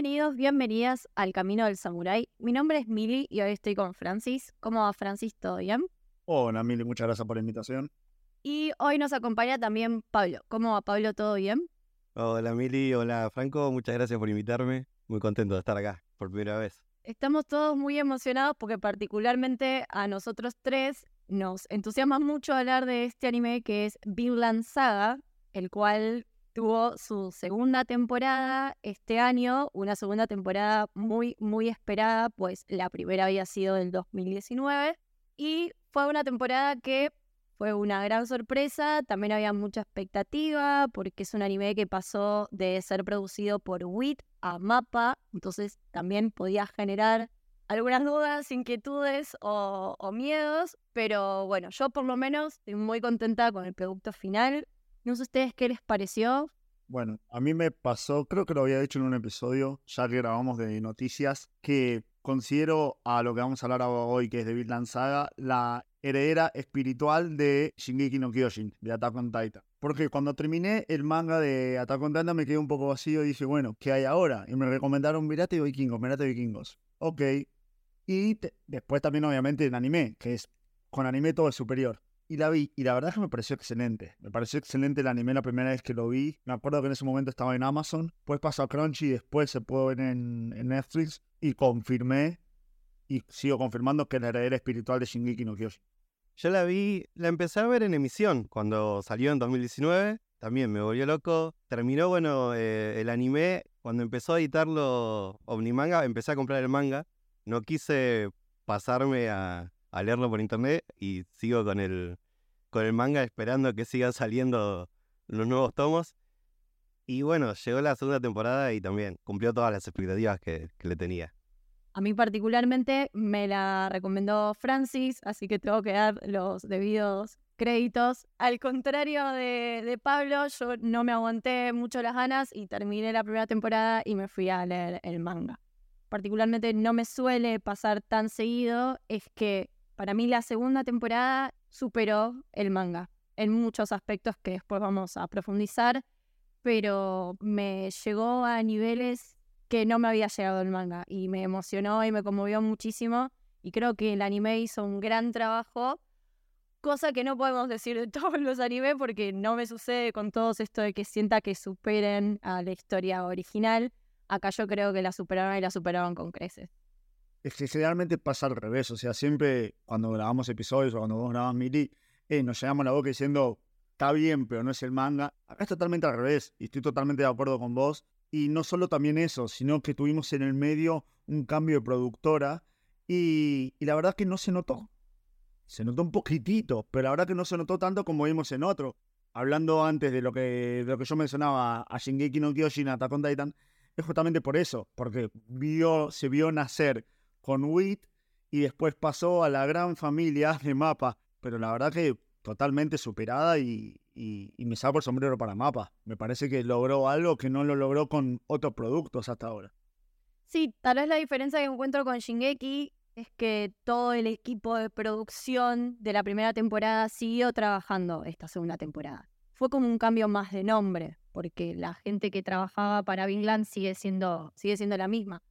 Bienvenidos, bienvenidas al Camino del Samurái. Mi nombre es Mili y hoy estoy con Francis. ¿Cómo va Francis? ¿Todo bien? Hola Mili, muchas gracias por la invitación. Y hoy nos acompaña también Pablo. ¿Cómo va Pablo? ¿Todo bien? Hola Mili, hola Franco, muchas gracias por invitarme. Muy contento de estar acá por primera vez. Estamos todos muy emocionados porque particularmente a nosotros tres nos entusiasma mucho hablar de este anime que es Vinland Saga, el cual tuvo su segunda temporada este año, una segunda temporada muy, muy esperada, pues la primera había sido del 2019 y fue una temporada que fue una gran sorpresa, también había mucha expectativa porque es un anime que pasó de ser producido por WIT a MAPA, entonces también podía generar algunas dudas, inquietudes o, o miedos, pero bueno, yo por lo menos estoy muy contenta con el producto final. No sé ustedes qué les pareció. Bueno, a mí me pasó, creo que lo había dicho en un episodio, ya que grabamos de noticias, que considero a lo que vamos a hablar hoy, que es de Vinland Saga, la heredera espiritual de Shingeki no Kyojin, de Attack on Titan. Porque cuando terminé el manga de Attack on Titan me quedé un poco vacío y dije, bueno, ¿qué hay ahora? Y me recomendaron Mirate Vikingos, Mirate Vikingos. Ok. Y después también obviamente el anime, que es con anime todo es superior y la vi, y la verdad es que me pareció excelente. Me pareció excelente el anime la primera vez que lo vi. Me acuerdo que en ese momento estaba en Amazon, después pasó a Crunchy y después se pudo ver en, Netflix, y confirmé, y sigo confirmando que es la heredera espiritual de Shingeki no Kyojin. Yo la vi, la empecé a ver en emisión cuando salió en 2019. También me volvió loco. Terminó, bueno, eh, el anime. Cuando empezó a editarlo Omnimanga, empecé a comprar el manga. No quise pasarme a, a leerlo por internet y sigo con el, con el manga esperando que sigan saliendo los nuevos tomos. Y bueno, llegó la segunda temporada y también cumplió todas las expectativas que, le tenía. A mí particularmente me la recomendó Francis, así que tengo que dar los debidos créditos. Al contrario de, de, Pablo, yo no me aguanté mucho las ganas y terminé la primera temporada y me fui a leer el manga. Particularmente no me suele pasar tan seguido, es que para mí la segunda temporada superó el manga en muchos aspectos que después vamos a profundizar, pero me llegó a niveles que no me había llegado el manga y me emocionó y me conmovió muchísimo y creo que el anime hizo un gran trabajo, cosa que no podemos decir de todos los animes porque no me sucede con todos esto de que sienta que superen a la historia original. Acá yo creo que la superaron y la superaron con creces es que generalmente pasa al revés. O sea, siempre cuando grabamos episodios o cuando vos grabás Miri, eh, nos llenamos la boca diciendo, está bien, pero no es el manga. Acá es totalmente al revés y estoy totalmente de acuerdo con vos. Y no solo también eso, sino que tuvimos en el medio un cambio de productora y, la verdad que no se notó. Se notó un poquitito, pero la verdad que no se notó tanto como vimos en otro. Hablando antes de lo que, lo que yo mencionaba a Shingeki no Kyojin, a Attack on Titan, es justamente por eso, porque vio, se vio nacer con WIT y después pasó a la gran familia de Mapa. Pero la verdad que totalmente superada y, me saco el sombrero para Mapa. Me parece que logró algo que no lo logró con otros productos hasta ahora. Sí, tal vez la diferencia que encuentro con Shingeki es que todo el equipo de producción de la primera temporada siguió trabajando esta segunda temporada. Fue como un cambio más de nombre, porque la gente que trabajaba para Vinland sigue siendo, sigue siendo la misma.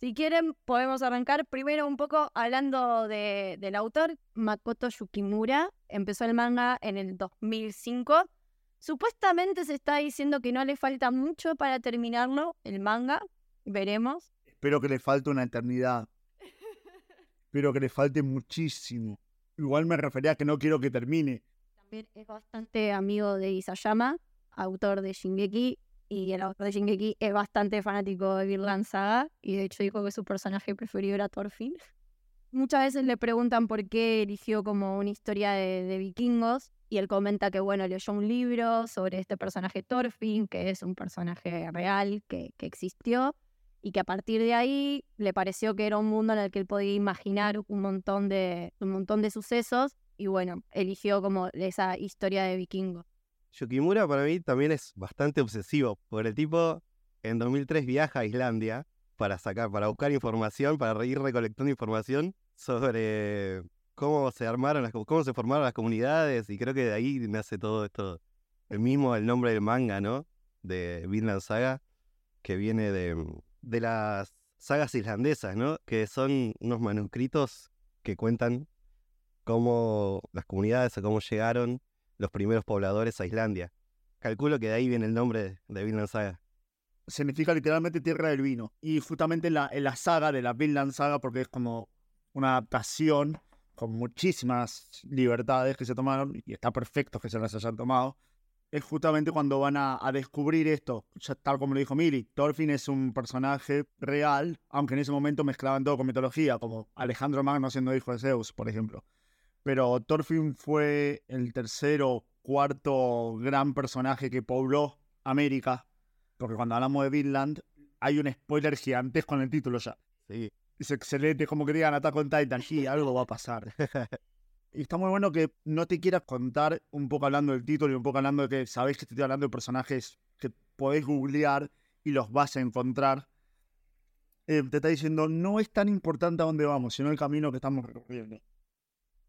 Si quieren, podemos arrancar primero un poco hablando del autor, Makoto Yukimura. Empezó el manga en el 2005. Supuestamente se está diciendo que no le falta mucho para terminarlo, el manga. Veremos. Espero que le falte una eternidad. Espero que le falte muchísimo. Igual me refería a que no quiero que termine. También es bastante amigo de Isayama, autor de Shingeki, y el autor de Shingeki es bastante fanático de Virland Saga y de hecho dijo que su personaje preferido era Thorfinn. Muchas veces le preguntan por qué eligió como una historia de, vikingos y él comenta que, bueno, leyó un libro sobre este personaje Thorfinn, que es un personaje real que, que existió, y que a partir de ahí le pareció que era un mundo en el que él podía imaginar un montón de, un montón de sucesos y bueno, eligió como esa historia de vikingo. Yukimura para mí también es bastante obsesivo, porque el tipo en 2003 viaja a Islandia para sacar, para buscar información, para ir recolectando información sobre cómo se armaron las, cómo se formaron las comunidades y creo que de ahí nace todo esto. El mismo el nombre del manga, ¿no? De Vinland Saga, que viene de, de las sagas islandesas, ¿no? Que son unos manuscritos que cuentan cómo las comunidades o cómo llegaron los primeros pobladores a Islandia. Calculo que de ahí viene el nombre de Vinland Saga. Significa literalmente tierra del vino. Y justamente en la, en la saga de la Vinland Saga, porque es como una adaptación con muchísimas libertades que se tomaron, y está perfecto que se las hayan tomado, es justamente cuando van a, descubrir esto, tal como lo dijo Mili, Thorfinn es un personaje real, aunque en ese momento mezclaban todo con mitología, como Alejandro Magno siendo hijo de Zeus, por ejemplo. Pero Thorfinn fue el tercero, cuarto gran personaje que pobló América, porque cuando hablamos de Vinland hay un spoiler gigantesco en el título ya. Sí. Es excelente, como que digan Attack on Titan, sí, algo va a pasar. y está muy bueno que no te quieras contar un poco hablando del título y un poco hablando de que sabéis que estoy hablando de personajes que podéis googlear y los vas a encontrar. Eh, te está diciendo, no es tan importante a dónde vamos, sino el camino que estamos recorriendo.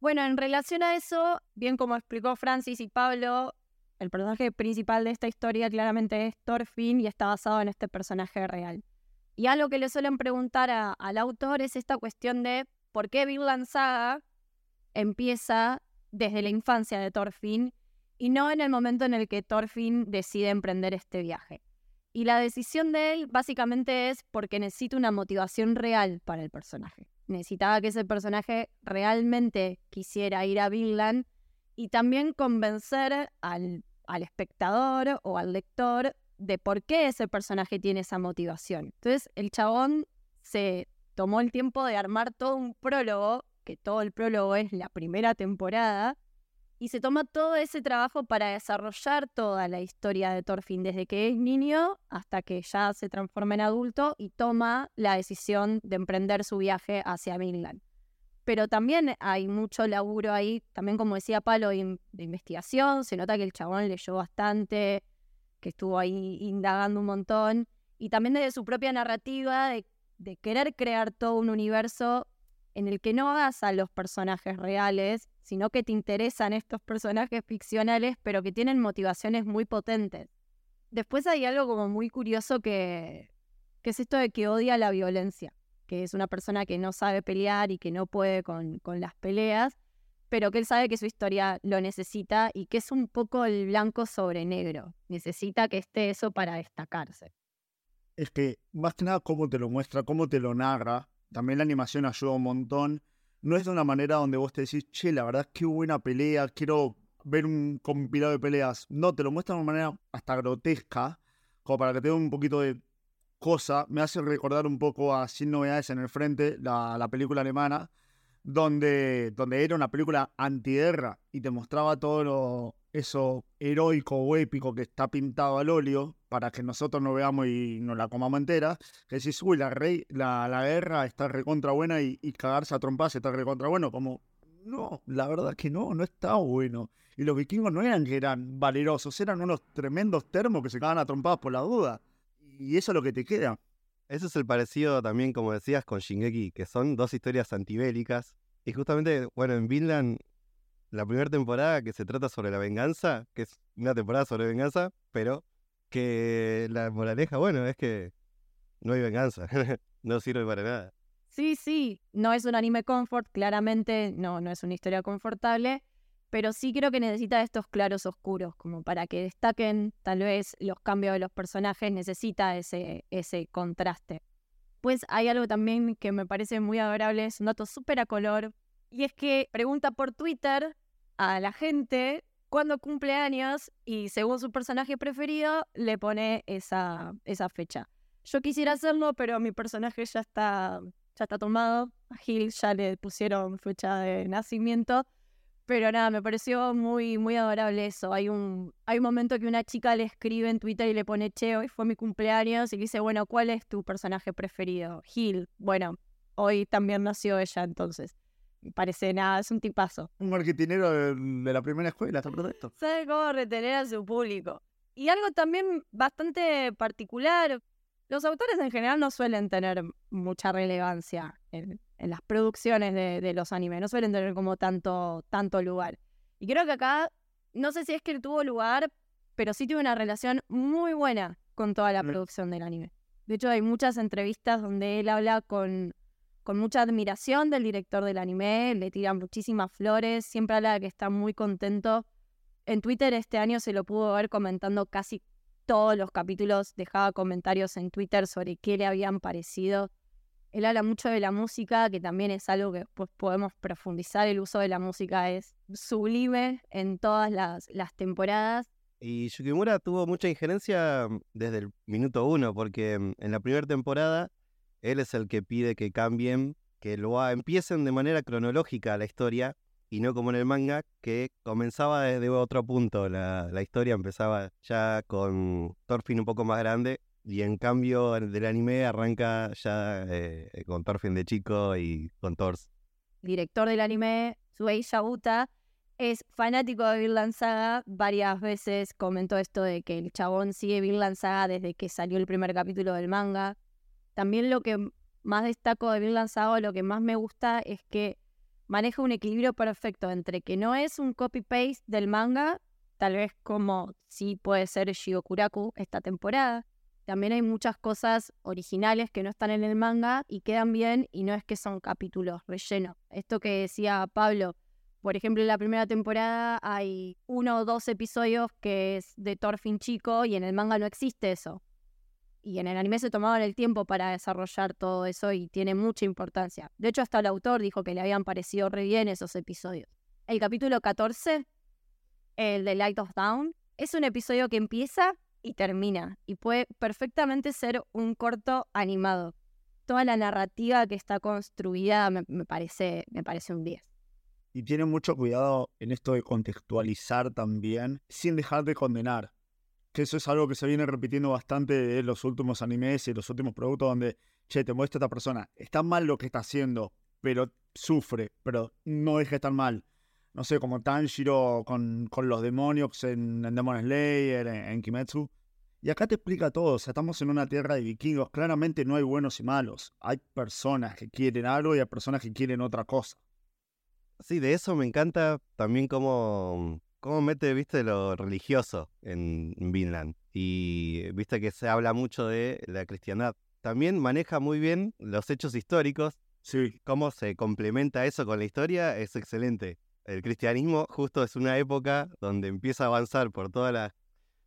Bueno, en relación a eso, bien como explicó Francis y Pablo, el personaje principal de esta historia claramente es Thorfinn y está basado en este personaje real. Y algo que le suelen preguntar al autor es esta cuestión de por qué Vinland Saga empieza desde la infancia de Thorfinn y no en el momento en el que Thorfinn decide emprender este viaje. Y la decisión de él básicamente es porque necesita una motivación real para el personaje necesitaba que ese personaje realmente quisiera ir a Vinland y también convencer al, al espectador o al lector de por qué ese personaje tiene esa motivación. Entonces el chabón se tomó el tiempo de armar todo un prólogo, que todo el prólogo es la primera temporada, y se toma todo ese trabajo para desarrollar toda la historia de Thorfinn, desde que es niño hasta que ya se transforma en adulto y toma la decisión de emprender su viaje hacia Vinland. Pero también hay mucho laburo ahí, también como decía Palo, de investigación, se nota que el chabón leyó bastante, que estuvo ahí indagando un montón, y también desde su propia narrativa de, de querer crear todo un universo en el que no hagas a los personajes reales, sino que te interesan estos personajes ficcionales, pero que tienen motivaciones muy potentes. Después hay algo como muy curioso que, que es esto de que odia la violencia, que es una persona que no sabe pelear y que no puede con, con las peleas, pero que él sabe que su historia lo necesita y que es un poco el blanco sobre negro. Necesita que esté eso para destacarse. Es que más que nada cómo te lo muestra, cómo te lo narra, también la animación ayuda un montón. No es de una manera donde vos te decís, che, la verdad que buena pelea, quiero ver un compilado de peleas. No, te lo muestra de una manera hasta grotesca, como para que te dé un poquito de cosa. Me hace recordar un poco a Sin Novedades en el Frente, la, la película alemana, donde, donde era una película antiguerra y te mostraba todo lo, eso heroico o épico que está pintado al óleo para que nosotros no veamos y nos la comamos entera, que decís, uy, la, rey, la, la guerra está recontra buena y, cagarse a trompas está recontra bueno, como, no, la verdad que no, no está bueno. Y los vikingos no eran que eran valerosos, eran unos tremendos termos que se cagaban a trompadas por la duda. Y eso es lo que te queda. Ese es el parecido también, como decías, con Shingeki, que son dos historias antibélicas. Y justamente, bueno, en Vinland la primera temporada que se trata sobre la venganza, que es una temporada sobre venganza, pero que la moraleja, bueno, es que no hay venganza, no sirve para nada. Sí, sí, no es un anime comfort, claramente no, no es una historia confortable, pero sí creo que necesita estos claros oscuros, como para que destaquen tal vez los cambios de los personajes, necesita ese, ese contraste. Pues hay algo también que me parece muy adorable, es un dato súper a color, y es que pregunta por Twitter a la gente cuando cumple años y según su personaje preferido le pone esa, esa fecha. Yo quisiera hacerlo, pero mi personaje ya está, ya está tomado. A Gil ya le pusieron fecha de nacimiento. Pero nada, me pareció muy, muy adorable eso. Hay un, hay un momento que una chica le escribe en Twitter y le pone, che, hoy fue mi cumpleaños, y le dice, bueno, ¿cuál es tu personaje preferido? Gil. Bueno, hoy también nació ella, entonces. Parece nada, es un tipazo. Un marketinero de, de la primera escuela, está perfecto. Sabe cómo retener a su público. Y algo también bastante particular, los autores en general no suelen tener mucha relevancia en, en las producciones de, de los animes, no suelen tener como tanto, tanto lugar. Y creo que acá, no sé si es que tuvo lugar, pero sí tuvo una relación muy buena con toda la Mm. producción del anime. De hecho, hay muchas entrevistas donde él habla con, con mucha admiración del director del anime, le tira muchísimas flores, siempre habla de que está muy contento. En Twitter este año se lo pudo ver comentando casi todos los capítulos, dejaba comentarios en Twitter sobre qué le habían parecido. Él habla mucho de la música, que también es algo que pues, podemos profundizar. El uso de la música es sublime en todas las, las temporadas. Y Yukimura tuvo mucha injerencia mm, desde el minuto uno, porque mm, en la primera temporada él es el que pide que cambien, que lo empiecen de manera cronológica la historia y no como en el manga, que comenzaba desde otro punto. La, historia empezaba ya con Thorfinn un poco más grande y en cambio el del anime arranca ya eh, con Thorfinn de chico y con Thors. director del anime, Suei Yabuta, es fanático de Vinland Saga. Varias veces comentó esto de que el chabón sigue Vinland Saga desde que salió el primer capítulo del manga. También lo que más destaco de Vinland Saga, lo que más me gusta es que maneja un equilibrio perfecto entre que no es un copy-paste del manga, tal vez como sí puede ser Shigokuraku esta temporada. También hay muchas cosas originales que no están en el manga y quedan bien y no es que son capítulos relleno. Esto que decía Pablo, por ejemplo, en la primera temporada hay uno o dos episodios que es de Thorfinn chico y en el manga no existe eso. Y en el anime se tomaban el tiempo para desarrollar todo eso y tiene mucha importancia. De hecho, hasta el autor dijo que le habían parecido re bien esos episodios. El capítulo 14, el de Light of Down, es un episodio que empieza y termina y puede perfectamente ser un corto animado. Toda la narrativa que está construida me, parece, me parece un 10. Y tiene mucho cuidado en esto de contextualizar también, sin dejar de condenar. Que eso es algo que se viene repitiendo bastante en los últimos animes y los últimos productos donde, che, te muestra esta persona, está mal lo que está haciendo, pero sufre, pero no deja de estar mal. No sé, como Tanjiro con, con los demonios en, en Demon Slayer, en, en Kimetsu. Y acá te explica todo, o sea, estamos en una tierra de vikingos, claramente no hay buenos y malos. Hay personas que quieren algo y hay personas que quieren otra cosa. Sí, de eso me encanta también cómo, cómo mete, viste, lo religioso en Vinland. Y viste que se habla mucho de la cristiandad. También maneja muy bien los hechos históricos. Sí, Cómo se complementa eso con la historia es excelente. El cristianismo justo es una época donde empieza a avanzar por toda la,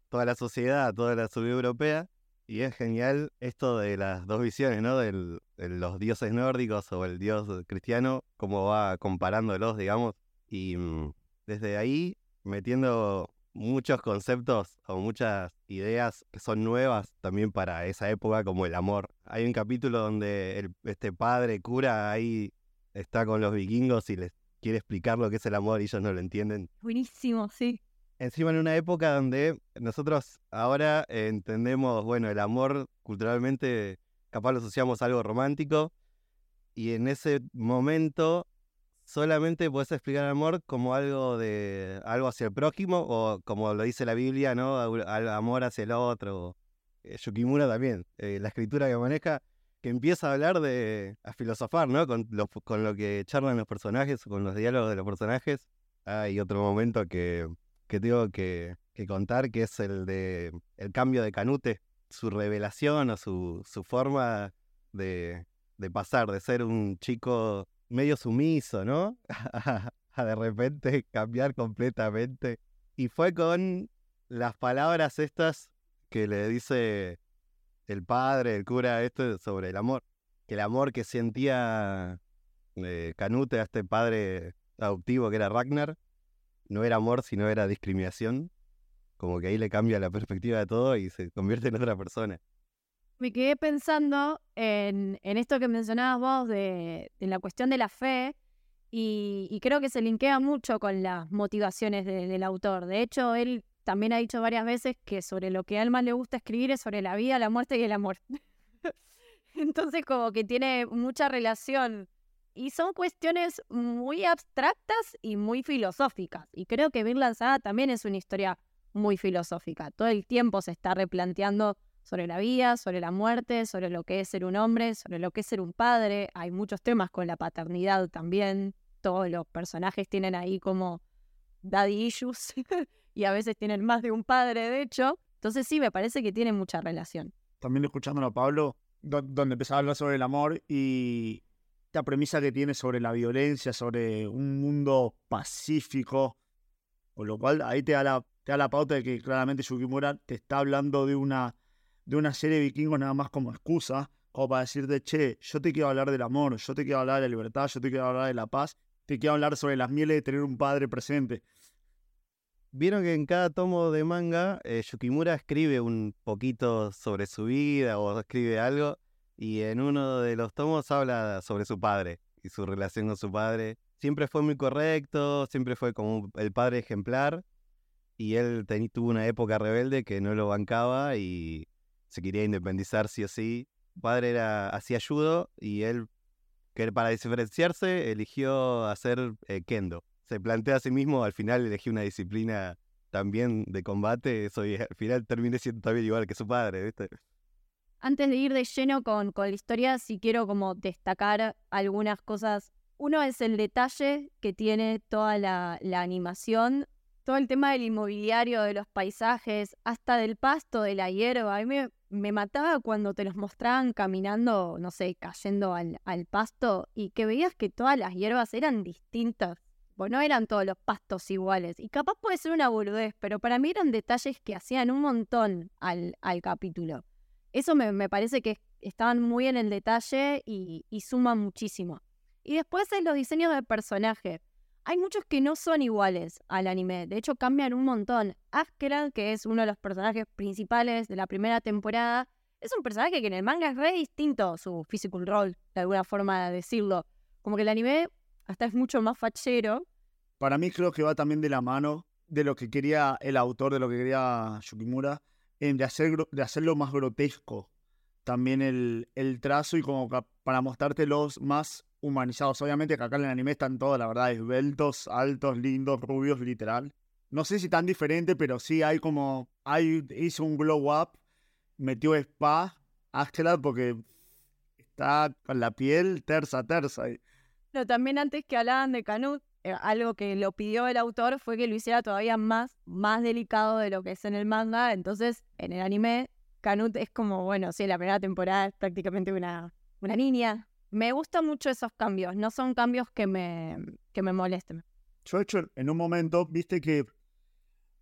toda la sociedad, toda la ciudad europea. Y es genial esto de las dos visiones, ¿no? Del, de los dioses nórdicos o el dios cristiano, cómo va comparándolos, digamos. Y mm, desde ahí metiendo muchos conceptos o muchas ideas que son nuevas también para esa época, como el amor. Hay un capítulo donde el- este padre cura ahí está con los vikingos y les quiere explicar lo que es el amor y ellos no lo entienden. Buenísimo, sí. Encima en una época donde nosotros ahora entendemos, bueno, el amor culturalmente capaz lo asociamos a algo romántico y en ese momento solamente puedes explicar amor como algo de algo hacia el prójimo o como lo dice la Biblia, ¿no? Al- amor hacia el otro. Eh, Yukimura también, eh, la escritura que maneja, que empieza a hablar de, a filosofar, ¿no? Con lo, que charlan los personajes, con los diálogos de los personajes. Hay otro momento que, que tengo que, que contar, que es el de el cambio de Canute, su revelación o su, su forma de, de pasar, de ser un chico medio sumiso, ¿no? a de repente cambiar completamente. Y fue con las palabras estas que le dice el padre, el cura, este sobre el amor. Que el amor que sentía eh, Canute a este padre adoptivo que era Ragnar, no era amor, sino era discriminación. Como que ahí le cambia la perspectiva de todo y se convierte en otra persona. Me quedé pensando en, en esto que mencionabas vos de, la cuestión de la fe Y, creo que se linkea mucho con las motivaciones del autor. De hecho, él también ha dicho varias veces que sobre lo que a él le gusta escribir es sobre la vida, la muerte y el amor. Entonces, como que tiene mucha relación. Y son cuestiones muy abstractas y muy filosóficas. Y creo que Vinland Saga también es una historia muy filosófica. Todo el tiempo se está replanteando sobre la vida, sobre la muerte, sobre lo que es ser un hombre, sobre lo que es ser un padre. Hay muchos temas con la paternidad también. Todos los personajes tienen ahí como daddy issues y a veces tienen más de un padre, de hecho. Entonces sí, me parece que tiene mucha relación. También escuchándolo a Pablo, donde empezaba a hablar sobre el amor y esta premisa que tiene sobre la violencia, sobre un mundo pacífico, con lo cual ahí te da la, te da la pauta de que claramente Yukimura te está hablando de una de una serie de vikingos nada más como excusa, como para decirte, che, yo te quiero hablar del amor, yo te quiero hablar de la libertad, yo te quiero hablar de la paz, te quiero hablar sobre las mieles de tener un padre presente. Vieron que en cada tomo de manga, eh, Yukimura escribe un poquito sobre su vida o escribe algo, y en uno de los tomos habla sobre su padre y su relación con su padre. Siempre fue muy correcto, siempre fue como el padre ejemplar, y él tuvo una época rebelde que no lo bancaba y se quería independizar sí o sí. Su padre era, hacía judo y él, que para diferenciarse, eligió hacer eh, kendo. Se plantea a sí mismo, al final elegí una disciplina también de combate, soy, al final terminé siendo también igual que su padre, ¿viste? Antes de ir de lleno con, con la historia, sí quiero como destacar algunas cosas. Uno es el detalle que tiene toda la, la animación todo el tema del inmobiliario, de los paisajes, hasta del pasto, de la hierba. A mí me, me mataba cuando te los mostraban caminando, no sé, cayendo al, al, pasto y que veías que todas las hierbas eran distintas. Bueno, no eran todos los pastos iguales. Y capaz puede ser una boludez, pero para mí eran detalles que hacían un montón al, al capítulo. Eso me, me, parece que estaban muy en el detalle y, y suman muchísimo. Y después en los diseños de personaje hay muchos que no son iguales al anime. De hecho, cambian un montón. Askeran, que es uno de los personajes principales de la primera temporada, es un personaje que en el manga es re distinto su physical role, de alguna forma de decirlo. Como que el anime hasta es mucho más fachero. Para mí creo que va también de la mano de lo que quería el autor, de lo que quería Yukimura, en de, hacer, de hacerlo más grotesco. También el, el trazo y como para mostrártelos más humanizados. Obviamente que acá en el anime están todos, la verdad, esbeltos, altos, lindos, rubios, literal. No sé si tan diferente, pero sí hay como. Hay, hizo un glow up, metió spa, Askeladd, porque está con la piel tersa, tersa. Pero también antes que hablaban de Canut, eh, algo que lo pidió el autor fue que lo hiciera todavía más, más delicado de lo que es en el manga. Entonces, en el anime, Canut es como, bueno, sí, la primera temporada es prácticamente una, una niña, me gustan mucho esos cambios, no son cambios que me, que me molesten. Yo, he hecho, en un momento, viste que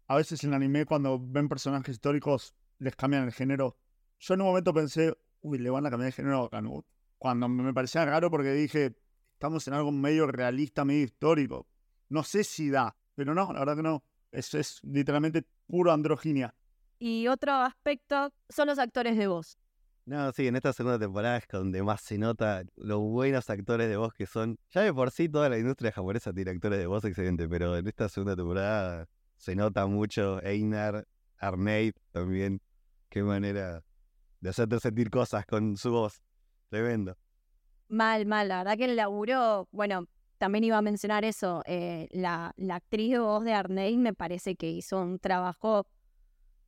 a veces en anime, cuando ven personajes históricos, les cambian el género. Yo en un momento pensé, uy, le van a cambiar el género a Canut. Cuando me parecía raro porque dije, estamos en algo medio realista, medio histórico. No sé si da, pero no, la verdad que no. Eso es literalmente puro androginia. Y otro aspecto son los actores de voz. No, sí, en esta segunda temporada es donde más se nota los buenos actores de voz que son. Ya de por sí toda la industria japonesa tiene actores de voz excelentes, pero en esta segunda temporada se nota mucho Einar, Arneid también. Qué manera de hacerte sentir cosas con su voz. Tremendo. Mal, mal. La verdad que el laburo, bueno, también iba a mencionar eso. Eh, la, la actriz de voz de Arneid me parece que hizo un trabajo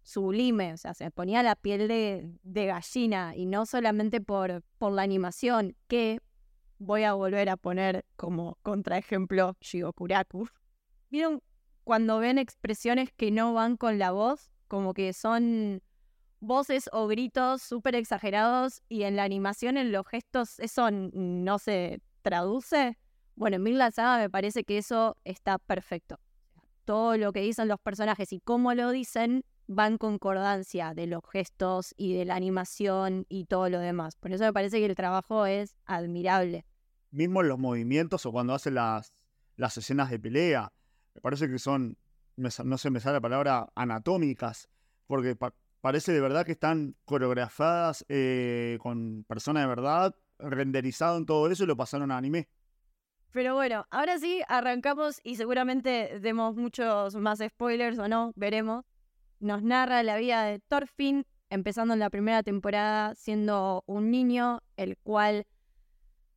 sublime, o sea, se ponía la piel de, gallina y no solamente por, por la animación, que voy a volver a poner como contraejemplo Shigokuraku. ¿Vieron cuando ven expresiones que no van con la voz? Como que son voces o gritos súper exagerados y en la animación, en los gestos, eso no se traduce. Bueno, en Mil me parece que eso está perfecto. Todo lo que dicen los personajes y cómo lo dicen va en concordancia de los gestos y de la animación y todo lo demás. Por eso me parece que el trabajo es admirable. Mismo los movimientos o cuando hacen las, las escenas de pelea, me parece que son, no sé, me sale la palabra, anatómicas, porque parece de verdad que están coreografadas eh, con personas de verdad, renderizado en todo eso y lo pasaron a anime. Pero bueno, ahora sí, arrancamos y seguramente demos muchos más spoilers o no, veremos. Nos narra la vida de Thorfinn, empezando en la primera temporada siendo un niño, el cual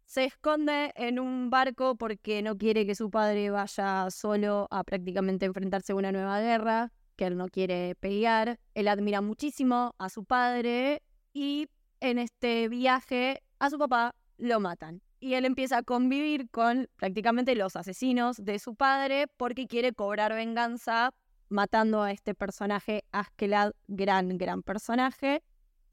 se esconde en un barco porque no quiere que su padre vaya solo a prácticamente enfrentarse a una nueva guerra, que él no quiere pelear. Él admira muchísimo a su padre y en este viaje a su papá lo matan. Y él empieza a convivir con prácticamente los asesinos de su padre porque quiere cobrar venganza matando a este personaje, Askeladd, gran, gran personaje.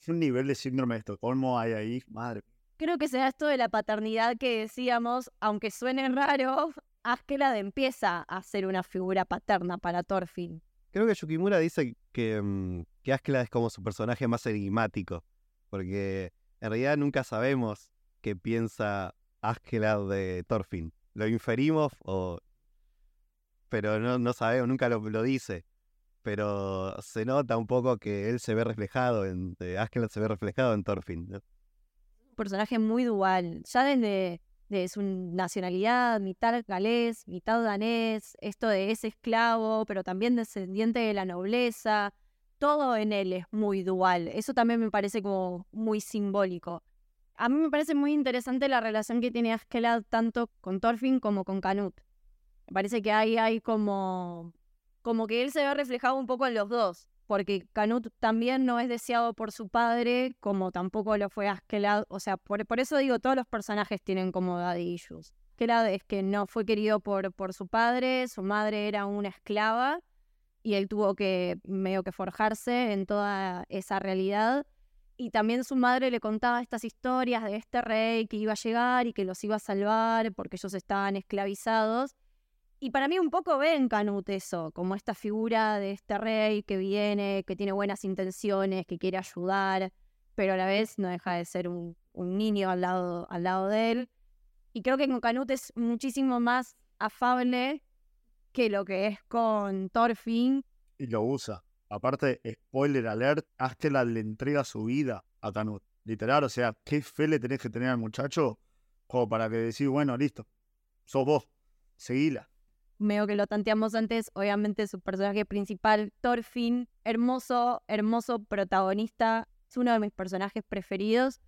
Es un nivel de síndrome de Estocolmo hay ahí, madre. Creo que sea esto de la paternidad que decíamos, aunque suene raro, Askeladd empieza a ser una figura paterna para Thorfinn. Creo que Yukimura dice que, mm, que Askeladd es como su personaje más enigmático, porque en realidad nunca sabemos qué piensa Askeladd de Thorfinn. Lo inferimos, o... pero no, no sabemos, nunca lo, dice. Pero se nota un poco que él se ve reflejado, en, eh, Askeladd se ve reflejado en Thorfinn. ¿no? Un personaje muy dual, ya desde de su nacionalidad, mitad galés, mitad danés, esto de ese esclavo, pero también descendiente de la nobleza, todo en él es muy dual. Eso también me parece como muy simbólico. A mí me parece muy interesante la relación que tiene Askeladd tanto con Thorfinn como con Canut. Me parece que ahí hay como, como que él se ve reflejado un poco en los dos, porque Canut también no es deseado por su padre, como tampoco lo fue Askeladd. O sea, por, por eso digo, todos los personajes tienen como daddy issues. Askeladd es que no fue querido por, por su padre, su madre era una esclava, y él tuvo que medio que forjarse en toda esa realidad y también su madre le contaba estas historias de este rey que iba a llegar y que los iba a salvar porque ellos estaban esclavizados. Y para mí un poco ve en Canut eso, como esta figura de este rey que viene, que tiene buenas intenciones, que quiere ayudar, pero a la vez no deja de ser un, niño al lado, al lado de él. Y creo que con Canut es muchísimo más afable que lo que es con Thorfinn. Y lo usa. Aparte, spoiler alert, Askeladd le entrega su vida a Canut. Literal, o sea, qué fe le tenés que tener al muchacho como para que decís, bueno, listo, sos vos, seguila. Medio que lo tanteamos antes, obviamente su personaje principal, Thorfinn, hermoso, hermoso protagonista, es uno de mis personajes preferidos,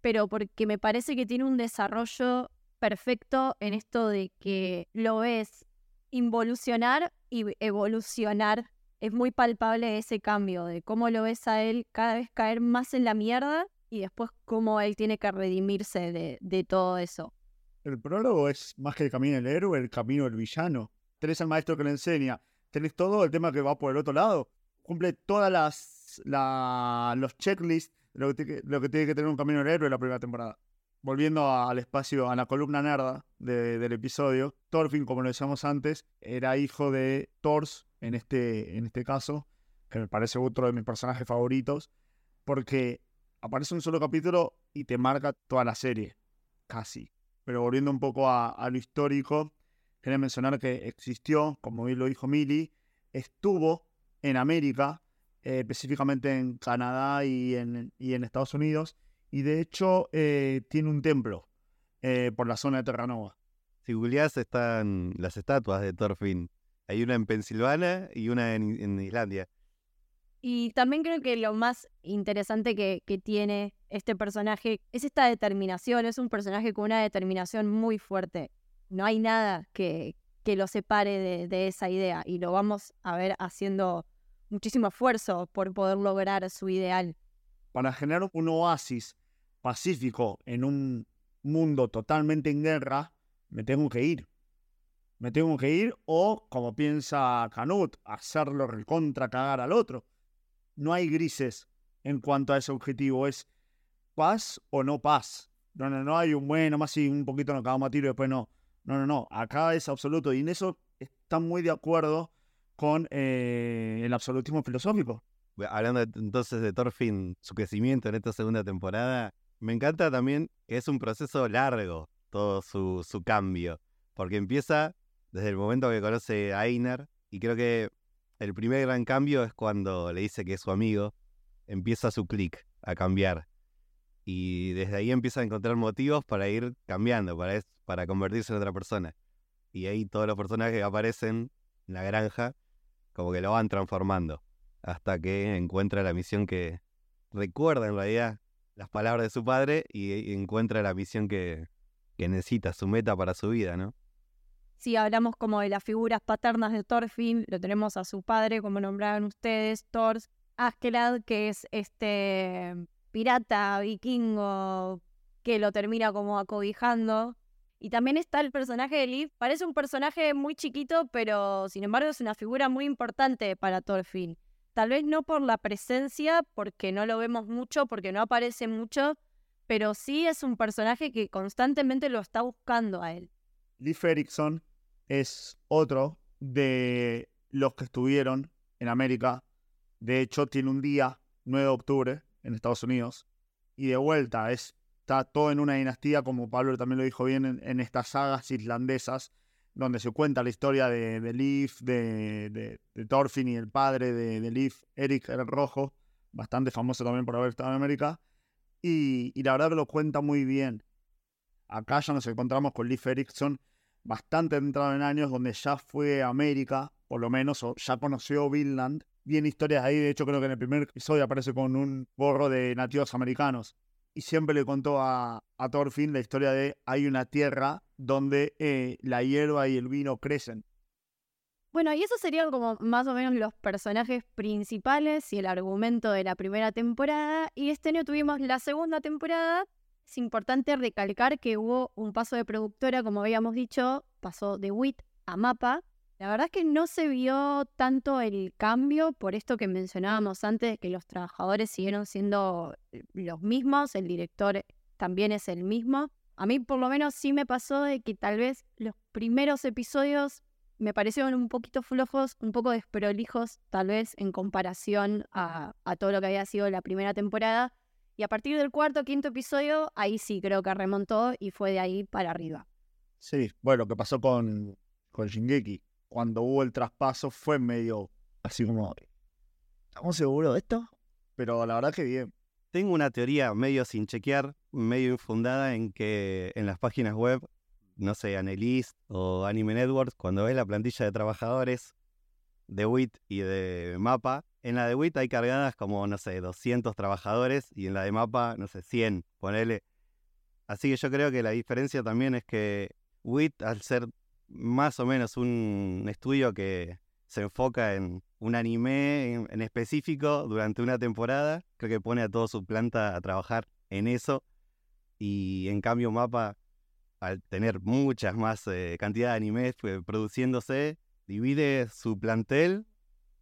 pero porque me parece que tiene un desarrollo perfecto en esto de que lo ves involucionar y evolucionar es muy palpable ese cambio de cómo lo ves a él cada vez caer más en la mierda y después cómo él tiene que redimirse de, de todo eso. El prólogo es más que el camino del héroe, el camino del villano. Tenés al maestro que le enseña, tenés todo el tema que va por el otro lado, cumple todas las la, los checklists lo que, tiene- que tener un camino del héroe en la primera temporada. Volviendo al espacio, a la columna nerda de- del episodio, Thorfinn, como lo decíamos antes, era hijo de Thors, en este, en este caso, que me parece otro de mis personajes favoritos, porque aparece un solo capítulo y te marca toda la serie, casi. Pero volviendo un poco a, a lo histórico, quería mencionar que existió, como bien lo dijo Mili, estuvo en América, eh, específicamente en Canadá y en, y en Estados Unidos, y de hecho eh, tiene un templo eh, por la zona de Terranova. Si googleás están las estatuas de Thorfinn. Hay una en Pensilvania y una en, en Islandia. Y también creo que lo más interesante que, que tiene este personaje es esta determinación. Es un personaje con una determinación muy fuerte. No hay nada que, que lo separe de, de esa idea. Y lo vamos a ver haciendo muchísimo esfuerzo por poder lograr su ideal. Para generar un oasis pacífico en un mundo totalmente en guerra, me tengo que ir. Me tengo que ir o, como piensa Canut, hacerlo recontra cagar al otro. No hay grises en cuanto a ese objetivo. Es paz o no paz. No, no, no hay un bueno, más y un poquito nos cagamos a tiro y después no. No, no, no. Acá es absoluto. Y en eso está muy de acuerdo con eh, el absolutismo filosófico. Hablando entonces de Thorfinn, su crecimiento en esta segunda temporada, me encanta también que es un proceso largo todo su, su cambio, porque empieza desde el momento que conoce a Einar, y creo que el primer gran cambio es cuando le dice que es su amigo, empieza su clic a cambiar. Y desde ahí empieza a encontrar motivos para ir cambiando, para, para convertirse en otra persona. Y ahí todos los personajes que aparecen en la granja, como que lo van transformando, hasta que encuentra la misión que recuerda en realidad las palabras de su padre y, encuentra la misión que, que necesita, su meta para su vida, ¿no? Si hablamos como de las figuras paternas de Thorfinn, lo tenemos a su padre, como nombraban ustedes, Thor Askelad, que es este pirata vikingo que lo termina como acobijando. Y también está el personaje de Liv. Parece un personaje muy chiquito, pero sin embargo es una figura muy importante para Thorfinn. Tal vez no por la presencia, porque no lo vemos mucho, porque no aparece mucho, pero sí es un personaje que constantemente lo está buscando a él. Leif Erikson es otro de los que estuvieron en América. De hecho, tiene un día, 9 de octubre, en Estados Unidos. Y de vuelta, es, está todo en una dinastía, como Pablo también lo dijo bien, en, estas sagas islandesas, donde se cuenta la historia de, de Leif, de Thorfinn y el padre de, de Leif, Eric el Rojo, bastante famoso también por haber estado en América. Y, y la verdad que lo cuenta muy bien. Acá ya nos encontramos con Leif Erikson, bastante entrado en años, donde ya fue a América, por lo menos, o ya conoció Vinland. Viene historias ahí, de hecho creo que en el primer episodio aparece con un gorro de nativos americanos. Y siempre le contó a, a Thorfinn la historia de hay una tierra donde eh, la hierba y el vino crecen. Bueno, y esos serían como más o menos los personajes principales y el argumento de la primera temporada. Y este año tuvimos la segunda temporada. Es importante recalcar que hubo un paso de productora, como habíamos dicho, pasó de WIT a Mapa. La verdad es que no se vio tanto el cambio por esto que mencionábamos antes, que los trabajadores siguieron siendo eh, los mismos, el director también es el mismo. A mí por lo menos sí me pasó de que tal vez los primeros episodios me parecieron un poquito flojos, un poco desprolijos, tal vez en comparación a, todo lo que había sido la primera temporada. Y a partir del cuarto, quinto episodio, ahí sí creo que remontó y fue de ahí para arriba. Sí, bueno, lo que pasó con, con Shingeki, cuando hubo el traspaso fue medio así como, ¿estamos seguros de esto? Pero la verdad que bien. Tengo una teoría medio sin chequear, medio infundada en que en las páginas web no sé, Anelist o Anime Networks, cuando ves la plantilla de trabajadores de WIT y de MAPA, en la de WIT hay cargadas como, no sé, 200 trabajadores y en la de MAPA, no sé, 100, ponele. Así que yo creo que la diferencia también es que WIT, al ser más o menos un estudio que se enfoca en un anime en, específico durante una temporada, creo que pone a toda su planta a trabajar en eso. Y en cambio MAPA al tener muchas más eh, cantidad de animes eh, produciéndose, divide su plantel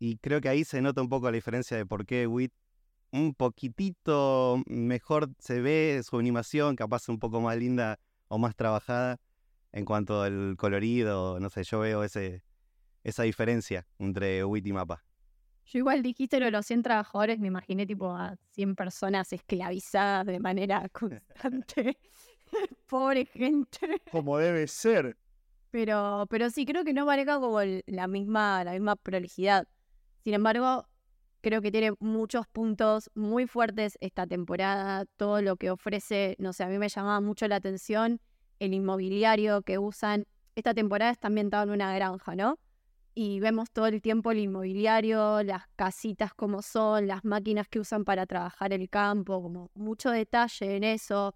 y creo que ahí se nota un poco la diferencia de por qué WIT un poquitito mejor se ve su animación, capaz un poco más linda o más trabajada en cuanto al colorido, no sé, yo veo ese, esa diferencia entre WIT y Mapa. Yo igual dijiste lo de los 100 trabajadores, me imaginé tipo a 100 personas esclavizadas de manera constante. Pobre gente. Como debe ser. Pero, pero sí, creo que no maneja como el- la misma, la misma prolijidad. Sin embargo, creo que tiene muchos puntos muy fuertes esta temporada. Todo lo que ofrece, no sé, a mí me llamaba mucho la atención el inmobiliario que usan. Esta temporada está ambientada en una granja, ¿no? Y vemos todo el tiempo el inmobiliario, las casitas como son, las máquinas que usan para trabajar el campo, como mucho detalle en eso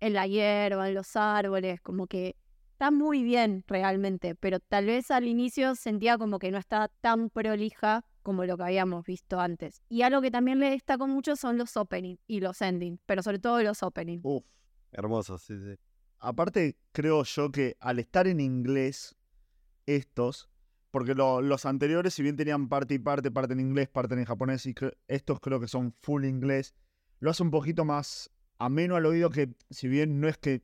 en la hierba, en los árboles, como que está muy bien realmente, pero tal vez al inicio sentía como que no estaba tan prolija como lo que habíamos visto antes. Y algo que también le destaco mucho son los openings y los endings, pero sobre todo los openings. Uf. Hermoso, sí, sí. Aparte, creo yo que al estar en inglés, estos, porque lo- los anteriores, si bien tenían parte y parte, parte en inglés, parte en japonés, y estos creo que son full inglés, lo hace un poquito más ameno al oído que, si bien no es que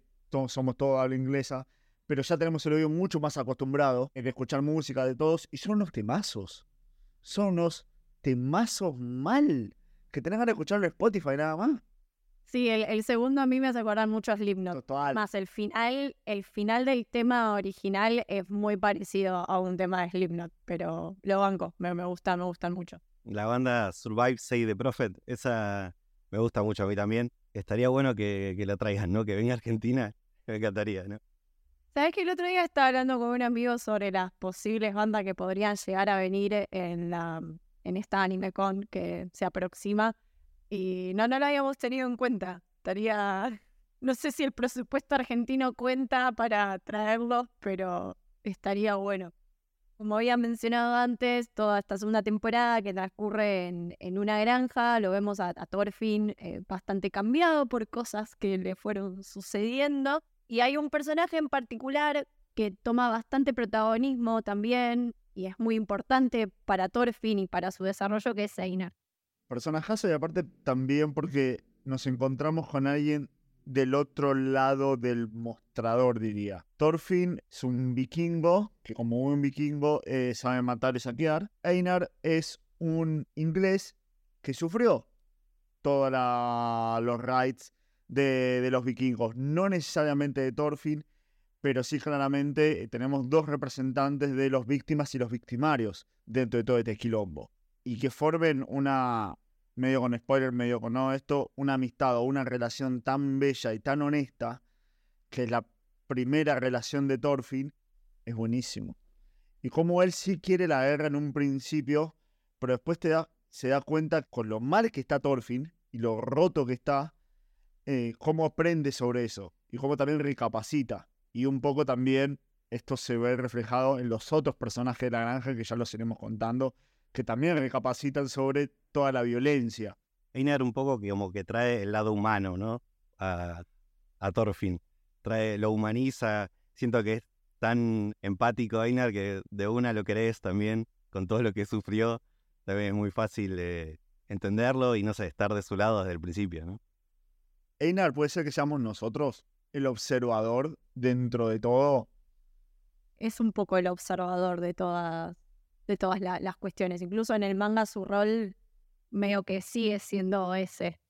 somos todos habla inglesa, pero ya tenemos el oído mucho más acostumbrado de escuchar música de todos, y son unos temazos. Son unos temazos mal, que tenés ganas de escucharlo en Spotify nada más. Sí, el, el segundo a mí me hace acordar mucho a Slipknot. Total. Más el final, el final del tema original es muy parecido a un tema de Slipknot, pero lo banco, me, me gusta, me gustan mucho. La banda Survive Say the Prophet, esa me gusta mucho a mí también. Estaría bueno que, que lo traigan, ¿no? Que venga a Argentina, me encantaría, ¿no? ¿Sabes que el otro día estaba hablando con un amigo sobre las posibles bandas que podrían llegar a venir en, la, en esta AnimeCon que se aproxima? Y no, no lo habíamos tenido en cuenta. Estaría. No sé si el presupuesto argentino cuenta para traerlos, pero estaría bueno. Como había mencionado antes, toda esta segunda temporada que transcurre en, en una granja, lo vemos a, a Thorfinn eh, bastante cambiado por cosas que le fueron sucediendo. Y hay un personaje en particular que toma bastante protagonismo también y es muy importante para Thorfinn y para su desarrollo, que es Einar. Personajazo y aparte también porque nos encontramos con alguien del otro lado del mostrador, diría. Thorfinn es un vikingo que como buen vikingo eh, sabe matar y saquear. Einar es un inglés que sufrió todos los raids de, de, los vikingos. No necesariamente de Thorfinn, pero sí claramente eh, tenemos dos representantes de los víctimas y los victimarios dentro de todo este quilombo. Y que formen una, medio con spoiler, medio con no, esto, una amistad o una relación tan bella y tan honesta, que la primera relación de Thorfinn, es buenísimo. Y como él sí quiere la guerra en un principio, pero después te da, se da cuenta con lo mal que está Thorfinn y lo roto que está, eh, cómo aprende sobre eso y cómo también recapacita. Y un poco también esto se ve reflejado en los otros personajes de la granja que ya los iremos contando, que también recapacitan sobre toda la violencia. Einar un poco que como que trae el lado humano, ¿no? A, a Thorfinn. Trae, lo humaniza. Siento que es tan empático Einar que de una lo querés también, con todo lo que sufrió. También es muy fácil eh, entenderlo y no sé, estar de su lado desde el principio, ¿no? Einar puede ser que seamos nosotros el observador dentro de todo. Es un poco el observador de todas, de todas las cuestiones. Incluso en el manga su rol medio que sigue siendo ese,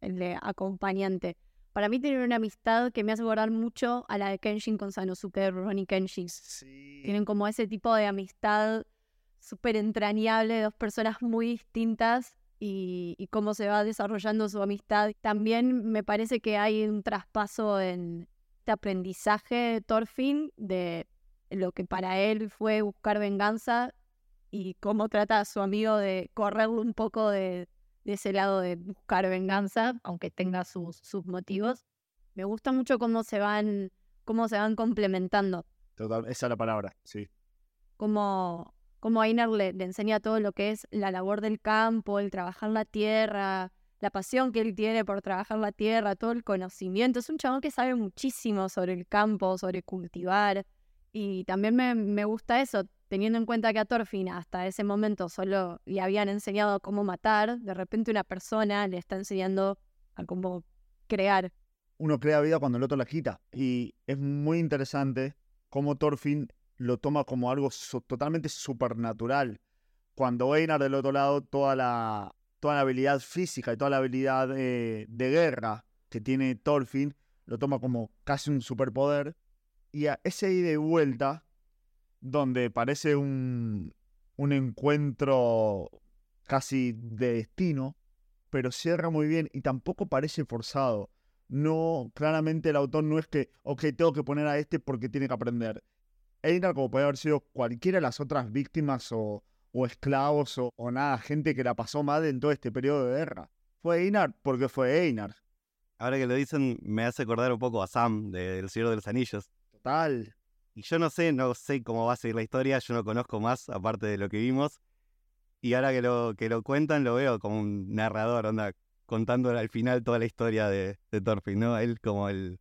el de acompañante. Para mí tienen una amistad que me hace acordar mucho a la de Kenshin con Sanosuke Ronnie Kenshin. Tienen como ese tipo de amistad súper entrañable, dos personas muy distintas y, y, cómo se va desarrollando su amistad. También me parece que hay un traspaso en este aprendizaje de Thorfinn de lo que para él fue buscar venganza y cómo trata a su amigo de correrlo un poco de, ese lado de buscar venganza, aunque tenga sus, sus motivos. Me gusta mucho cómo se van, cómo se van complementando. Total, esa es la palabra, sí. Como, como Einar le, le, enseña todo lo que es la labor del campo, el trabajar la tierra, la pasión que él tiene por trabajar la tierra, todo el conocimiento. Es un chabón que sabe muchísimo sobre el campo, sobre cultivar. Y también me, me gusta eso, teniendo en cuenta que a Thorfinn hasta ese momento solo le habían enseñado cómo matar, de repente una persona le está enseñando a cómo crear. Uno crea vida cuando el otro la quita. Y es muy interesante cómo Thorfinn lo toma como algo totalmente supernatural. Cuando Einar del otro lado, toda la, toda la habilidad física y toda la habilidad eh, de guerra que tiene Thorfinn, lo toma como casi un superpoder. Y a ese ida y vuelta donde parece un, un encuentro casi de destino, pero cierra muy bien y tampoco parece forzado. No, claramente el autor no es que, ok, tengo que poner a este porque tiene que aprender. Einar, como puede haber sido cualquiera de las otras víctimas o, o esclavos o, o, nada, gente que la pasó mal en todo este periodo de guerra. Fue Einar porque fue Einar. Ahora que lo dicen, me hace acordar un poco a Sam de El Señor de los Anillos. Total. Y yo no sé, no sé cómo va a seguir la historia, yo no conozco más, aparte de lo que vimos. Y ahora que lo, que lo cuentan, lo veo como un narrador, onda, contando al final toda la historia de, de Thorfinn, ¿no? Él como el,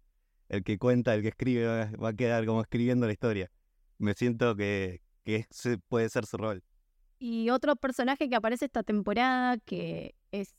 el que cuenta, el que escribe, va a quedar como escribiendo la historia. Me siento que, que ese puede ser su rol. Y otro personaje que aparece esta temporada, que es,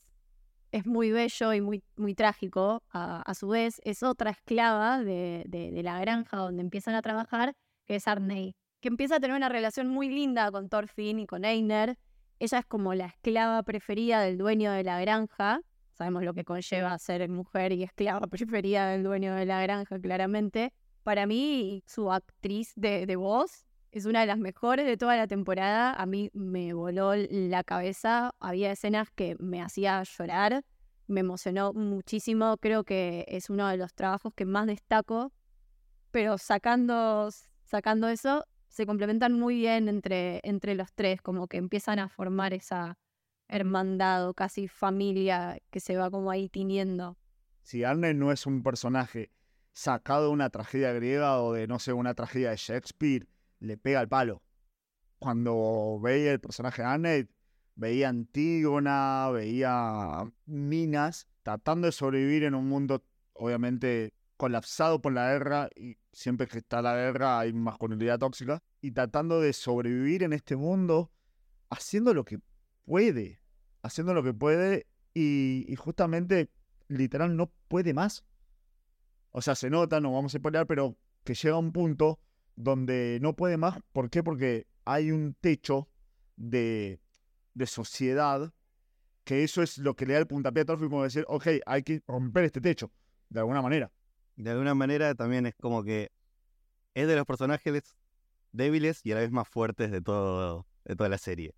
es muy bello y muy, muy trágico a, a su vez, es otra esclava de, de, la granja donde empiezan a trabajar, que es Arnei, que empieza a tener una relación muy linda con Thorfinn y con Einer. Ella es como la esclava preferida del dueño de la granja. Sabemos lo que conlleva ser mujer y esclava preferida del dueño de la granja, claramente. Para mí, su actriz de, de voz es una de las mejores de toda la temporada. A mí me voló la cabeza. Había escenas que me hacía llorar me emocionó muchísimo. Creo que es uno de los trabajos que más destaco. Pero sacando, sacando eso, se complementan muy bien entre, entre los tres, como que empiezan a formar esa hermandad o casi familia que se va como ahí tiniendo. Si Arne no es un personaje sacado de una tragedia griega o de, no sé, una tragedia de Shakespeare, le pega el palo. Cuando veía el personaje de veía Antígona, veía Minas, tratando de sobrevivir en un mundo, obviamente, colapsado por la guerra y siempre que está la guerra hay masculinidad tóxica y tratando de sobrevivir en este mundo haciendo lo que puede, haciendo lo que puede y, justamente literal no puede más. O sea, se nota, no vamos a pelear, pero que llega un punto donde no puede más. ¿Por qué? Porque hay un techo de, de sociedad que eso es lo que le da el puntapié a Torfi como decir, ok, hay que romper este techo, de alguna manera de alguna manera también es como que es de los personajes débiles y a la vez más fuertes de, todo, de toda la serie.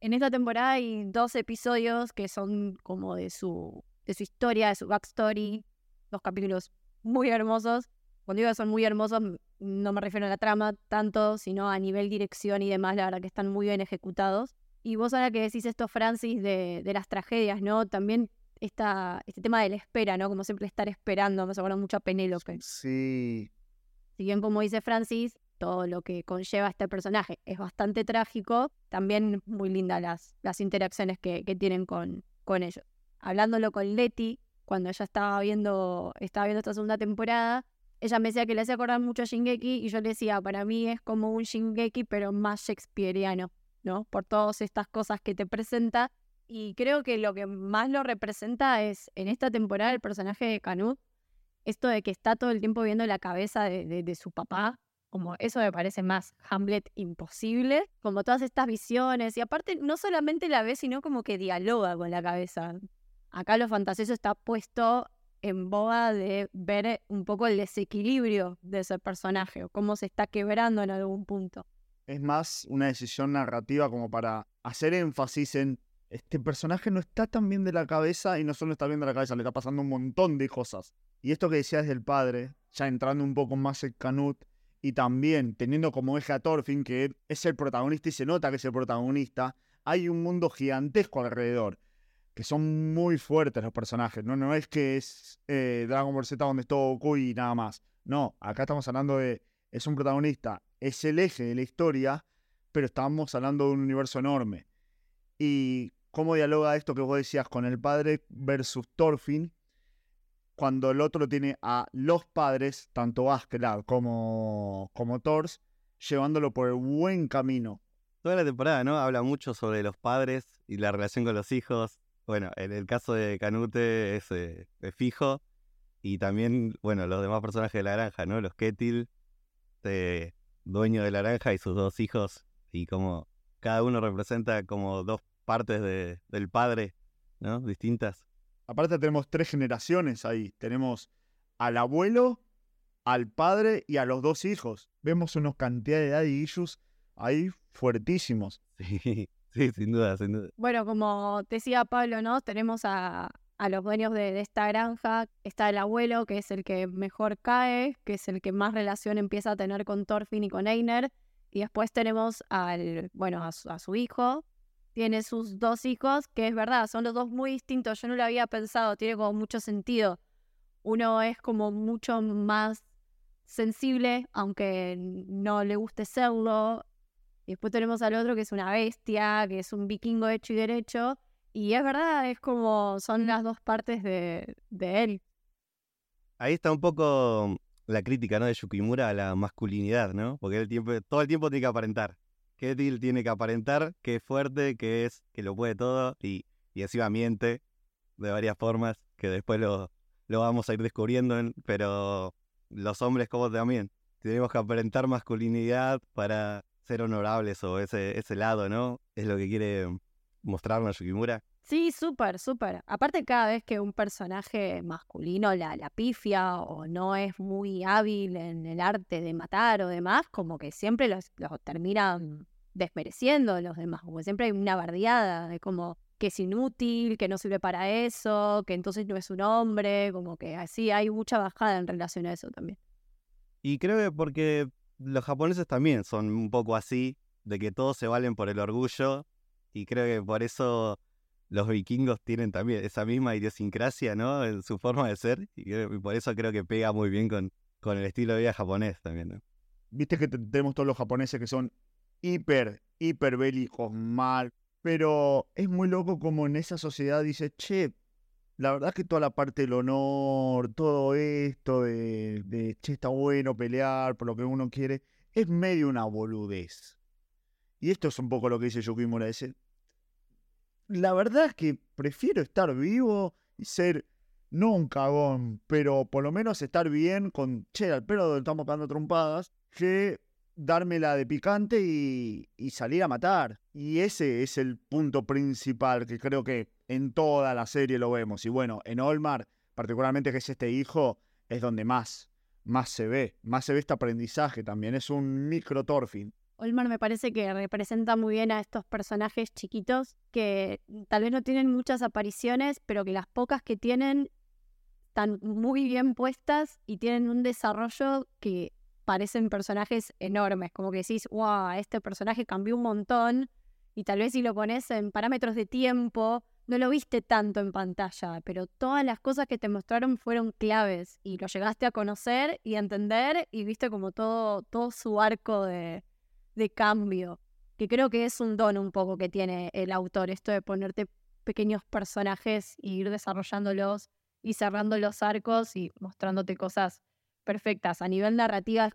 En esta temporada hay dos episodios que son como de su, de su historia, de su backstory, dos capítulos muy hermosos. Cuando digo que son muy hermosos, no me refiero a la trama tanto, sino a nivel dirección y demás, la verdad que están muy bien ejecutados. Y vos ahora que decís esto, Francis, de, de las tragedias, ¿no? También este tema de la espera, ¿no? Como siempre estar esperando, me acuerdo mucho a Penélope. Sí. Si bien, como dice Francis, todo lo que conlleva este personaje es bastante trágico, también muy lindas las, las interacciones que, tienen con, con ellos. Hablándolo con Letty, cuando ella estaba viendo, estaba viendo esta segunda temporada, ella me decía que le hacía acordar mucho a Shingeki y yo le decía, para mí es como un Shingeki pero más shakespeareano, ¿no? Por todas estas cosas que te presenta y creo que lo que más lo representa es en esta temporada el personaje de Canut, esto de que está todo el tiempo viendo la cabeza de, su papá, como eso me parece más Hamlet imposible, como todas estas visiones, y aparte no solamente la ve, sino como que dialoga con la cabeza. Acá lo fantasioso está puesto en boga de ver un poco el desequilibrio de ese personaje, o cómo se está quebrando en algún punto. Es más una decisión narrativa como para hacer énfasis en este personaje no está tan bien de la cabeza y no solo está bien de la cabeza, le está pasando un montón de cosas. Y esto que decías del padre, ya entrando un poco más en Canut y también teniendo como eje a Thorfinn, que es el protagonista y se nota que es el protagonista, hay un mundo gigantesco alrededor, que son muy fuertes los personajes. No, no es que es eh, Dragon Ball Z donde es todo Goku y nada más. No, acá estamos hablando de, es un protagonista, es el eje de la historia, pero estamos hablando de un universo enorme. Y cómo dialoga esto que vos decías con el padre versus Thorfinn, cuando el otro tiene a los padres, tanto Askeladd como, como Thors, llevándolo por el buen camino. Toda la temporada, ¿no? Habla mucho sobre los padres y la relación con los hijos. Bueno, en el caso de Canute es, eh, fijo. Y también, bueno, los demás personajes de la granja, ¿no? Los Ketil, este, dueño de la granja y sus dos hijos. Y como cada uno representa como dos partes de, del padre, ¿no? Distintas. Aparte tenemos tres generaciones ahí. Tenemos al abuelo, al padre y a los dos hijos. Vemos unos cantidad de daddy issues ahí fuertísimos. Sí, sí, sin duda, sin duda. Bueno, como decía Pablo, ¿no? Tenemos a, a los dueños de, esta granja. Está el abuelo, que es el que mejor cae, que es el que más relación empieza a tener con Thorfinn y con Einer. Y después tenemos al, bueno, a su hijo, tiene sus dos hijos, que es verdad, son los dos muy distintos. Yo no lo había pensado, tiene como mucho sentido. Uno es como mucho más sensible, aunque no le guste serlo. Y después tenemos al otro que es una bestia, que es un vikingo hecho y derecho. Y es verdad, es como son las dos partes de, de él. Ahí está un poco la crítica ¿no? de Yukimura a la masculinidad, ¿no? Porque tiempo, todo el tiempo tiene que aparentar. Ketil tiene que aparentar que es fuerte, que es, que lo puede todo y, y encima miente de varias formas que después lo, lo vamos a ir descubriendo, pero los hombres como también tenemos que aparentar masculinidad para ser honorables o ese, ese lado, ¿no? Es lo que quiere mostrarnos Yukimura. Sí, súper, súper. Aparte, cada vez que un personaje masculino la, la pifia o no es muy hábil en el arte de matar o demás, como que siempre los, los terminan desmereciendo los demás, como siempre hay una bardeada de como, que es inútil, que no sirve para eso, que entonces no es un hombre, como que así hay mucha bajada en relación a eso también. Y creo que porque los japoneses también son un poco así, de que todos se valen por el orgullo, y creo que por eso los vikingos tienen también esa misma idiosincrasia, ¿no? En su forma de ser, y, por eso creo que pega muy bien con, con el estilo de vida japonés también. Viste que tenemos todos los japoneses que son hiper, hiper bélicos, mal, pero es muy loco como en esa sociedad dice, che, la verdad que toda la parte del honor, todo esto de, de, che, está bueno pelear por lo que uno quiere, es medio una boludez. Y esto es un poco lo que dice Yukimura, dice, la verdad es que prefiero estar vivo y ser, no un cagón, pero por lo menos estar bien con, che, al pelo estamos dando trompadas, que dármela de picante y, salir a matar. Y ese es el punto principal que creo que en toda la serie lo vemos. Y bueno, en Olmar, particularmente que es este hijo, es donde más, más se ve, más se ve este aprendizaje también. Es un micro Thorfinn. Olmar me parece que representa muy bien a estos personajes chiquitos que tal vez no tienen muchas apariciones, pero que las pocas que tienen están muy bien puestas y tienen un desarrollo que parecen personajes enormes, como que decís, wow, este personaje cambió un montón y tal vez si lo pones en parámetros de tiempo, no lo viste tanto en pantalla, pero todas las cosas que te mostraron fueron claves y lo llegaste a conocer y a entender y viste como todo, todo su arco de, de cambio, que creo que es un don un poco que tiene el autor, esto de ponerte pequeños personajes y ir desarrollándolos y cerrando los arcos y mostrándote cosas perfectas. A nivel narrativa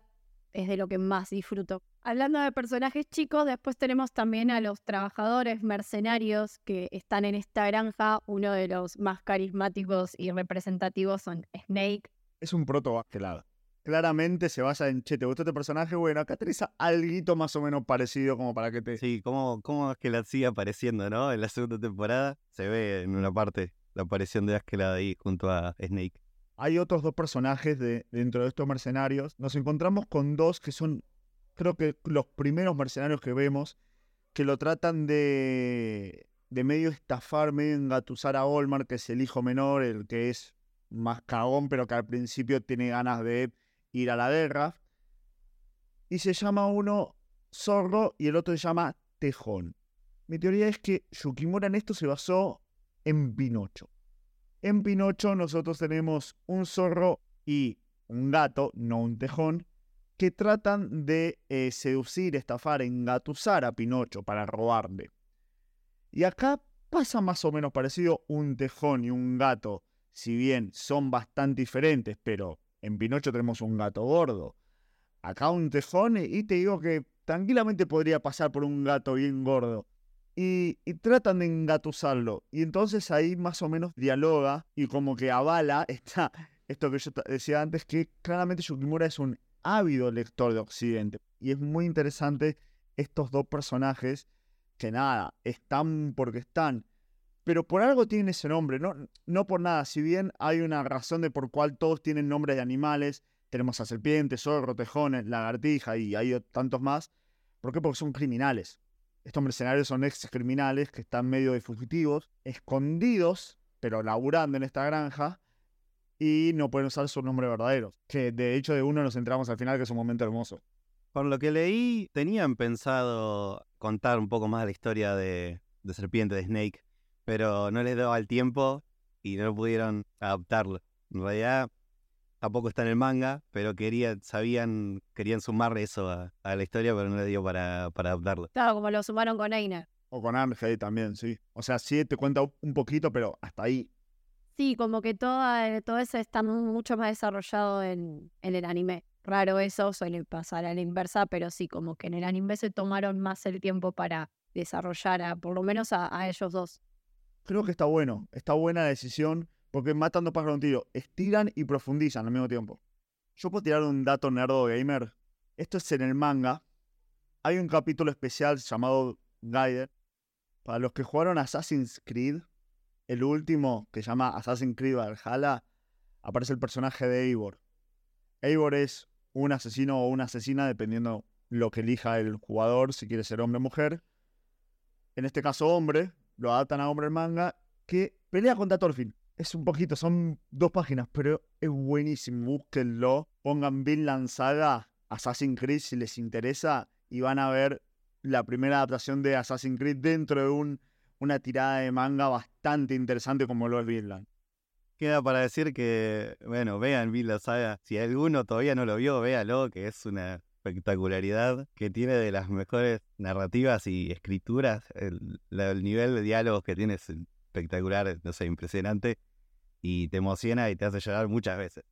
es de lo que más disfruto. Hablando de personajes chicos, después tenemos también a los trabajadores mercenarios que están en esta granja. Uno de los más carismáticos y representativos son Snake. Es un proto lado Claramente se basa en, che, ¿te gustó este personaje? Bueno, acá tenés algo más o menos parecido como para que te... Sí, ¿cómo, cómo es que la sigue apareciendo, no? En la segunda temporada se ve en una parte la aparición de Askeladd ahí junto a Snake hay otros dos personajes de, dentro de estos mercenarios. Nos encontramos con dos que son, creo que los primeros mercenarios que vemos, que lo tratan de, de medio estafar, medio engatusar a Olmar, que es el hijo menor, el que es más cagón, pero que al principio tiene ganas de ir a la guerra. Y se llama uno Zorro y el otro se llama Tejón. Mi teoría es que Yukimura en esto se basó en Pinocho. En Pinocho nosotros tenemos un zorro y un gato, no un tejón, que tratan de eh, seducir, estafar, engatusar a Pinocho para robarle. Y acá pasa más o menos parecido un tejón y un gato, si bien son bastante diferentes, pero en Pinocho tenemos un gato gordo. Acá un tejón y te digo que tranquilamente podría pasar por un gato bien gordo y, tratan de engatusarlo. Y entonces ahí más o menos dialoga y como que avala esta, esto que yo decía antes, que claramente Yukimura es un ávido lector de Occidente. Y es muy interesante estos dos personajes que nada, están porque están. Pero por algo tienen ese nombre, no, no por nada. Si bien hay una razón de por cual todos tienen nombres de animales, tenemos a serpientes, zorro, tejones, lagartija y hay tantos más. ¿Por qué? Porque son criminales. Estos mercenarios son ex criminales que están medio de fugitivos, escondidos, pero laburando en esta granja, y no pueden usar su nombre verdadero. Que de hecho de uno nos entramos al final, que es un momento hermoso. Por lo que leí, tenían pensado contar un poco más la historia de, de Serpiente, de Snake, pero no les daba el tiempo y no pudieron adaptarlo. En realidad, tampoco está en el manga, pero querían, sabían, querían sumar eso a, la historia, pero no le dio para, para adaptarlo. Claro, como lo sumaron con Einar. O con Ángel también, sí. O sea, sí te cuenta un poquito, pero hasta ahí. Sí, como que toda, todo eso está mucho más desarrollado en, en el anime. Raro eso, suele pasar a la inversa, pero sí, como que en el anime se tomaron más el tiempo para desarrollar, a, por lo menos a, a ellos dos. Creo que está bueno, está buena la decisión porque matando pájaros un tiro, estiran y profundizan al mismo tiempo. Yo puedo tirar un dato nerdo gamer. Esto es en el manga. Hay un capítulo especial llamado Guide. Para los que jugaron Assassin's Creed, el último que se llama Assassin's Creed Valhalla, aparece el personaje de Eivor. Eivor es un asesino o una asesina, dependiendo lo que elija el jugador, si quiere ser hombre o mujer. En este caso, hombre, lo adaptan a hombre el manga, que pelea contra Thorfinn. Es un poquito, son dos páginas, pero es buenísimo. Búsquenlo, pongan Vinland Saga, Assassin's Creed si les interesa, y van a ver la primera adaptación de Assassin's Creed dentro de un, una tirada de manga bastante interesante como lo es Vinland. Queda para decir que, bueno, vean Vinland Saga. Si alguno todavía no lo vio, véalo, que es una espectacularidad que tiene de las mejores narrativas y escrituras. El, el nivel de diálogos que tiene es espectacular, no sé, impresionante. Y te emociona y te hace llorar muchas veces.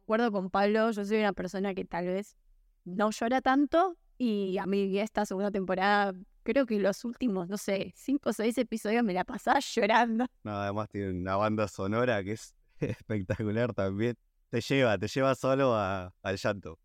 Concuerdo con Pablo, yo soy una persona que tal vez no llora tanto y a mí esta segunda temporada, creo que los últimos, no sé, cinco o seis episodios me la pasaba llorando. No, además tiene una banda sonora que es espectacular también. Te lleva, te lleva solo a- al llanto.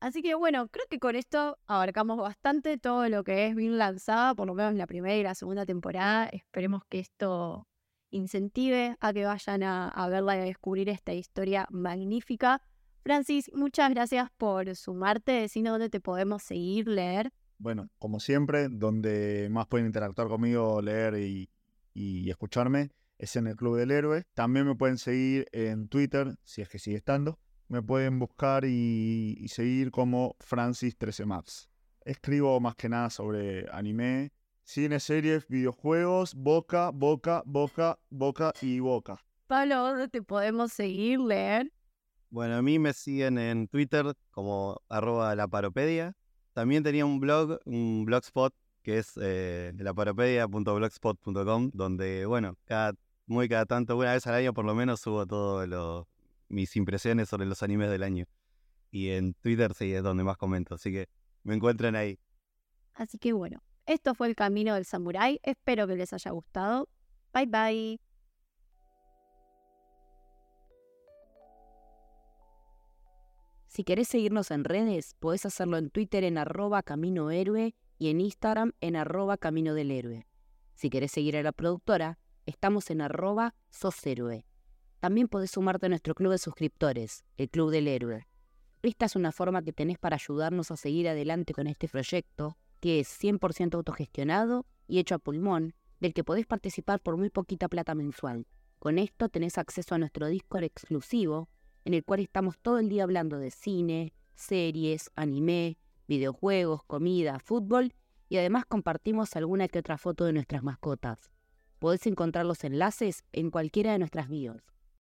Así que bueno, creo que con esto abarcamos bastante todo lo que es bien lanzada, por lo menos en la primera y la segunda temporada. Esperemos que esto incentive a que vayan a, verla y a descubrir esta historia magnífica. Francis, muchas gracias por sumarte, decirnos dónde te podemos seguir, leer. Bueno, como siempre, donde más pueden interactuar conmigo, leer y, y escucharme es en el Club del Héroe. También me pueden seguir en Twitter, si es que sigue estando. Me pueden buscar y, y seguir como Francis13Maps. Escribo más que nada sobre anime, cine, series, videojuegos, boca, boca, boca, boca y boca. Pablo, ¿dónde te podemos seguir, leer? Bueno, a mí me siguen en Twitter como arroba laparopedia. También tenía un blog, un blogspot, que es eh, laparopedia.blogspot.com, donde, bueno, cada, muy cada tanto, una vez al año por lo menos subo todas mis impresiones sobre los animes del año. Y en Twitter sí es donde más comento, así que me encuentran ahí. Así que bueno, esto fue el camino del samurái. Espero que les haya gustado. Bye bye. Si querés seguirnos en redes, podés hacerlo en Twitter en arroba Camino Héroe y en Instagram en arroba Camino del Héroe. Si querés seguir a la productora, estamos en arroba Sos Héroe. También podés sumarte a nuestro club de suscriptores, el Club del Héroe. Esta es una forma que tenés para ayudarnos a seguir adelante con este proyecto, que es 100% autogestionado y hecho a pulmón, del que podés participar por muy poquita plata mensual. Con esto tenés acceso a nuestro Discord exclusivo, en el cual estamos todo el día hablando de cine, series, anime, videojuegos, comida, fútbol y además compartimos alguna que otra foto de nuestras mascotas. Podés encontrar los enlaces en cualquiera de nuestras bios.